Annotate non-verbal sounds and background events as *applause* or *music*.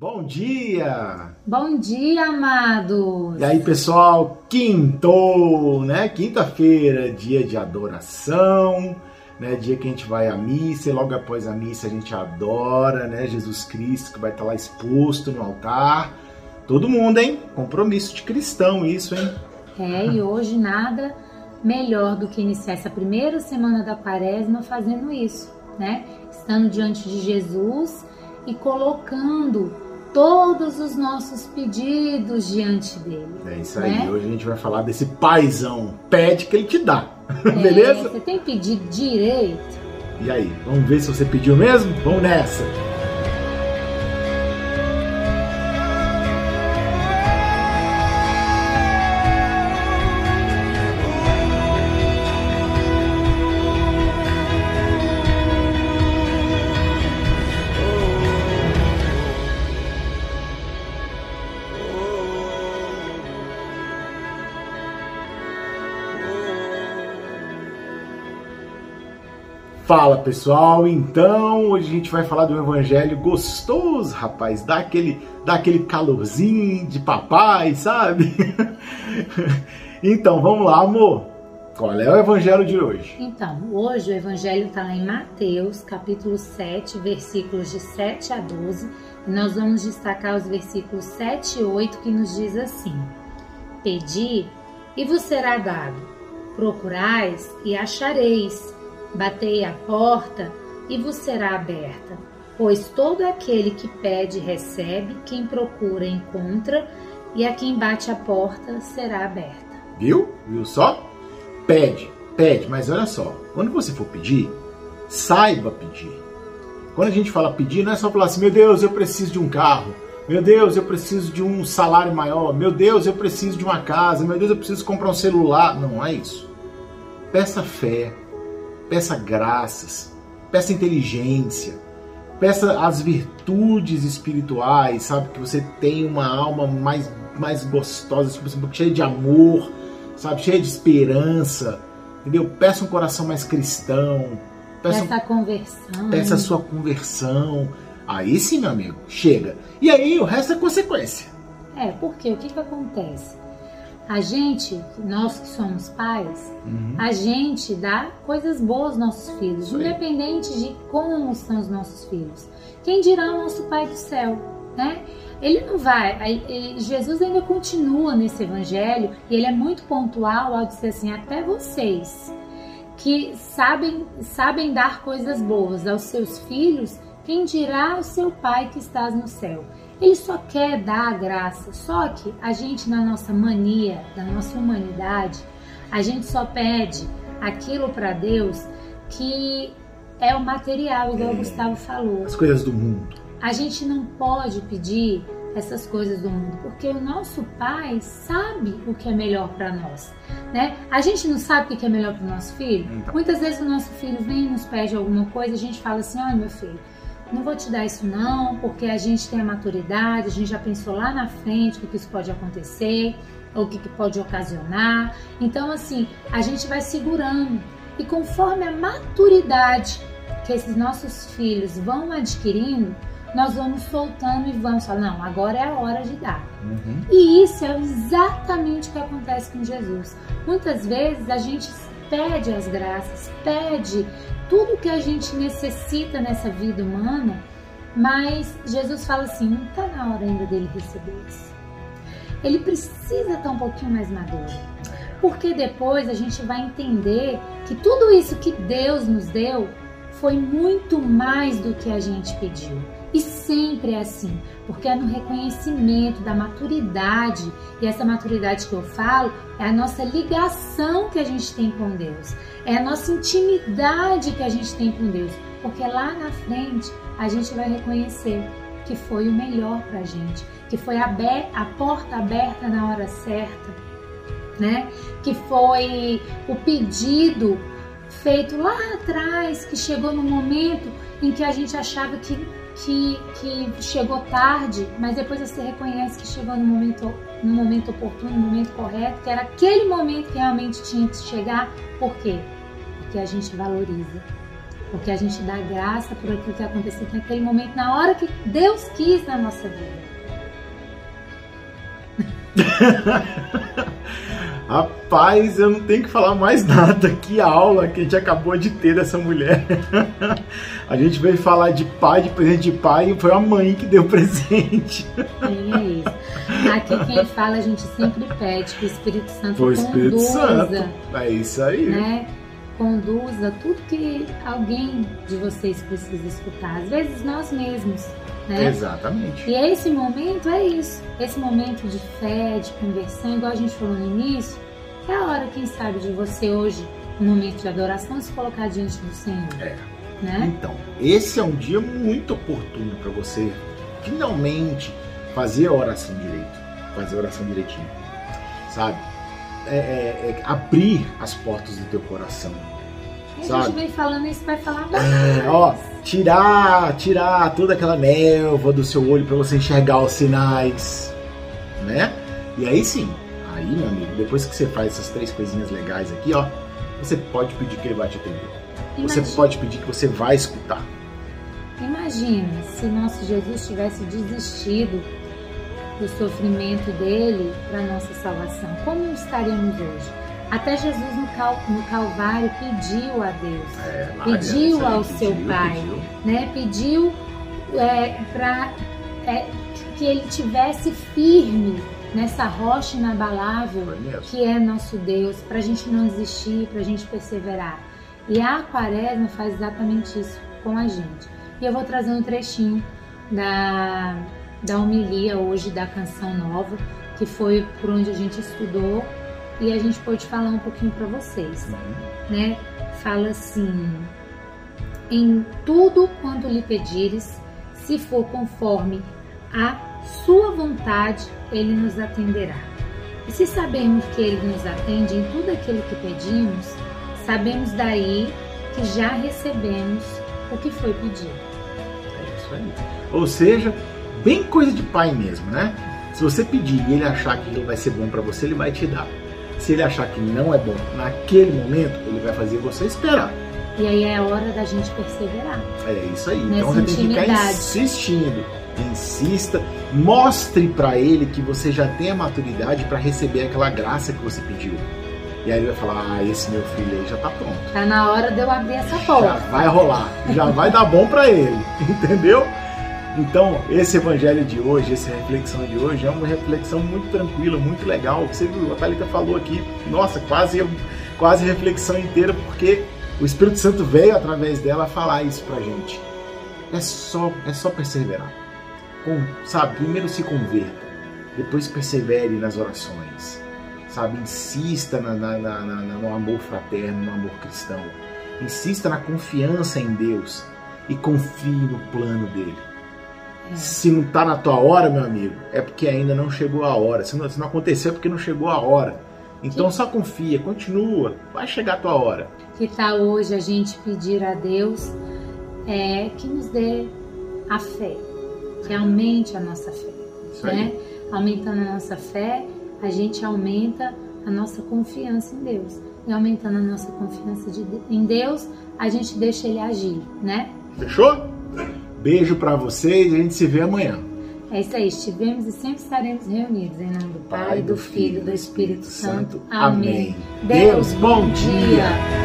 Bom dia! Bom dia, amados! E aí, pessoal, quintou, né? Quinta-feira, dia de adoração, né? Dia que a gente vai à missa e logo após a missa a gente adora, né? Jesus Cristo que vai estar lá exposto no altar. Todo mundo, hein? Compromisso de cristão, isso, hein? É, e hoje nada melhor do que iniciar essa primeira semana da quaresma fazendo isso, né? Estando diante de Jesus e colocando todos os nossos pedidos diante dele. É isso aí. Né? Hoje a gente vai falar desse paizão. Pede que ele te dá. É, *laughs* Beleza? Você tem pedido direito. E aí, vamos ver se você pediu mesmo? Vamos nessa! Fala pessoal, então hoje a gente vai falar do evangelho gostoso, rapaz, dá aquele, aquele calorzinho de papai, sabe? *laughs* então vamos lá, amor. Qual é o evangelho de hoje? Então, hoje o evangelho está lá em Mateus, capítulo 7, versículos de 7 a 12, e nós vamos destacar os versículos 7 e 8 que nos diz assim: Pedi e vos será dado, procurais e achareis Batei a porta e vos será aberta. Pois todo aquele que pede recebe, quem procura encontra, e a quem bate a porta será aberta. Viu? Viu só? Pede, pede, mas olha só, quando você for pedir, saiba pedir. Quando a gente fala pedir, não é só falar assim, meu Deus, eu preciso de um carro. Meu Deus, eu preciso de um salário maior. Meu Deus, eu preciso de uma casa. Meu Deus, eu preciso comprar um celular. Não é isso. Peça fé, peça graças, peça inteligência, peça as virtudes espirituais, sabe? Que você tenha uma alma mais, mais gostosa, tipo, cheia de amor, sabe? Cheia de esperança, entendeu? Peça um coração mais cristão. Peça, peça a conversão. Peça a sua conversão. Aí sim, meu amigo, chega. E aí o resto é consequência. É, porque o que, que acontece? A gente, nós que somos pais, uhum. a gente dá coisas boas aos nossos filhos, Sim. independente de como são os nossos filhos. Quem dirá o nosso Pai do céu, né? Ele não vai. Jesus ainda continua nesse evangelho e ele é muito pontual ao dizer assim: até vocês que sabem, sabem dar coisas boas aos seus filhos, quem dirá o seu Pai que estás no céu? Ele só quer dar a graça. Só que a gente, na nossa mania, da nossa humanidade, a gente só pede aquilo para Deus que é o material, igual é, o Gustavo falou. As coisas do mundo. A gente não pode pedir essas coisas do mundo, porque o nosso pai sabe o que é melhor para nós, né? A gente não sabe o que é melhor para o nosso filho. Então. Muitas vezes o nosso filho vem e nos pede alguma coisa, a gente fala assim: "Olha, meu filho, não vou te dar isso não, porque a gente tem a maturidade, a gente já pensou lá na frente o que isso pode acontecer, ou o que pode ocasionar. Então, assim, a gente vai segurando. E conforme a maturidade que esses nossos filhos vão adquirindo, nós vamos soltando e vamos falar, não, agora é a hora de dar. Uhum. E isso é exatamente o que acontece com Jesus. Muitas vezes a gente pede as graças, pede tudo que a gente necessita nessa vida humana, mas Jesus fala assim: não está na hora ainda dele receber isso. Ele precisa estar um pouquinho mais maduro. Porque depois a gente vai entender que tudo isso que Deus nos deu foi muito mais do que a gente pediu. E sempre é assim, porque é no reconhecimento da maturidade, e essa maturidade que eu falo é a nossa ligação que a gente tem com Deus, é a nossa intimidade que a gente tem com Deus, porque lá na frente a gente vai reconhecer que foi o melhor para a gente, que foi a, a porta aberta na hora certa, né? Que foi o pedido feito lá atrás, que chegou no momento em que a gente achava que que, que chegou tarde, mas depois você reconhece que chegou no momento, no momento oportuno, no momento correto, que era aquele momento que realmente tinha que chegar. Por quê? Porque a gente valoriza. Porque a gente dá graça por aquilo que aconteceu naquele momento, na hora que Deus quis na nossa vida. *laughs* Rapaz, eu não tenho que falar mais *laughs* nada. Que aula que a gente acabou de ter dessa mulher. *laughs* A gente veio falar de pai, de presente de pai, e foi a mãe que deu presente. É isso. Aqui quem fala, a gente sempre pede que o Espírito Santo Foi o Espírito conduza, Santo. É isso aí. né? Conduza tudo que alguém de vocês precisa escutar. Às vezes nós mesmos, né? Exatamente. E esse momento é isso. Esse momento de fé, de conversão, igual a gente falou no início, é a hora, quem sabe, de você hoje, no momento de adoração, se colocar diante do Senhor. É. Né? Então, esse é um dia muito oportuno para você finalmente fazer a oração direito, fazer a oração direitinho, sabe? É, é- é abrir as portas do teu coração, a gente vem falando isso, vai falar mais. É, ó, tirar, tirar toda aquela névoa do seu olho para você enxergar os sinais, né? E aí sim, aí meu amigo, depois que você faz essas três coisinhas legais aqui, ó, você pode pedir que ele vai te atender. Você Imagina- pode pedir que você vai escutar. Imagina se nosso Jesus tivesse desistido do sofrimento dele para nossa salvação. Como estaríamos hoje? Até Jesus no, cal- no Calvário pediu a Deus, É, Pediu ao seu pai. pediu. né? Pediu para que ele tivesse firme nessa rocha inabalável que é nosso Deus, para a gente não desistir, para a gente perseverar. E a quaresma faz exatamente isso com a gente. E eu vou trazer um trechinho da, da homilia hoje da canção nova, que foi por onde a gente estudou, e a gente pode falar um pouquinho para vocês né? Fala assim: em tudo quanto lhe pedires, se for conforme a sua vontade, ele nos atenderá. E se sabemos que ele nos atende em tudo aquilo que pedimos, sabemos daí que já recebemos o que foi pedido. É isso aí. Ou seja, bem coisa de pai mesmo, né? Se você pedir e ele achar que ele vai ser bom para você, ele vai te dar. Se ele achar que não é bom naquele momento, ele vai fazer você esperar. E aí é hora da gente perseverar. É isso aí. Nessa então você tem que ficar insistindo. Insista, mostre para ele que você já tem a maturidade para receber aquela graça que você pediu. E aí ele vai falar: Ah, esse meu filho aí já tá pronto. Tá na hora de eu abrir essa Já porta. vai rolar, já vai dar bom para ele, *laughs* entendeu? Então, esse evangelho de hoje, essa reflexão de hoje é uma reflexão muito tranquila, muito legal. Você viu, a Thalita falou aqui, nossa, quase, quase reflexão inteira, porque o Espírito Santo veio através dela falar isso pra gente. É só, é só perseverar. Com, sabe, primeiro se converta, depois persevere nas orações, sabe, insista na, na- na- no amor fraterno, no amor cristão, insista na confiança em Deus e confie no plano dele. Se não tá na tua hora, meu amigo, é porque ainda não chegou a hora. Se não, se não aconteceu, é porque não chegou a hora. Então só confia, continua, vai chegar a tua hora. Que tal hoje a gente pedir a Deus é, que nos dê a fé, que aumente a nossa fé, Isso né? aí. Aumentando a nossa fé, a gente aumenta a nossa confiança em Deus. E aumentando a nossa confiança de- em Deus, a gente deixa Ele agir, né? Fechou? Beijo pra vocês e a gente se vê amanhã. É isso aí, estivemos e sempre estaremos reunidos em nome do Pai, do Filho e do Espírito Santo. Amém. Deus, bom dia.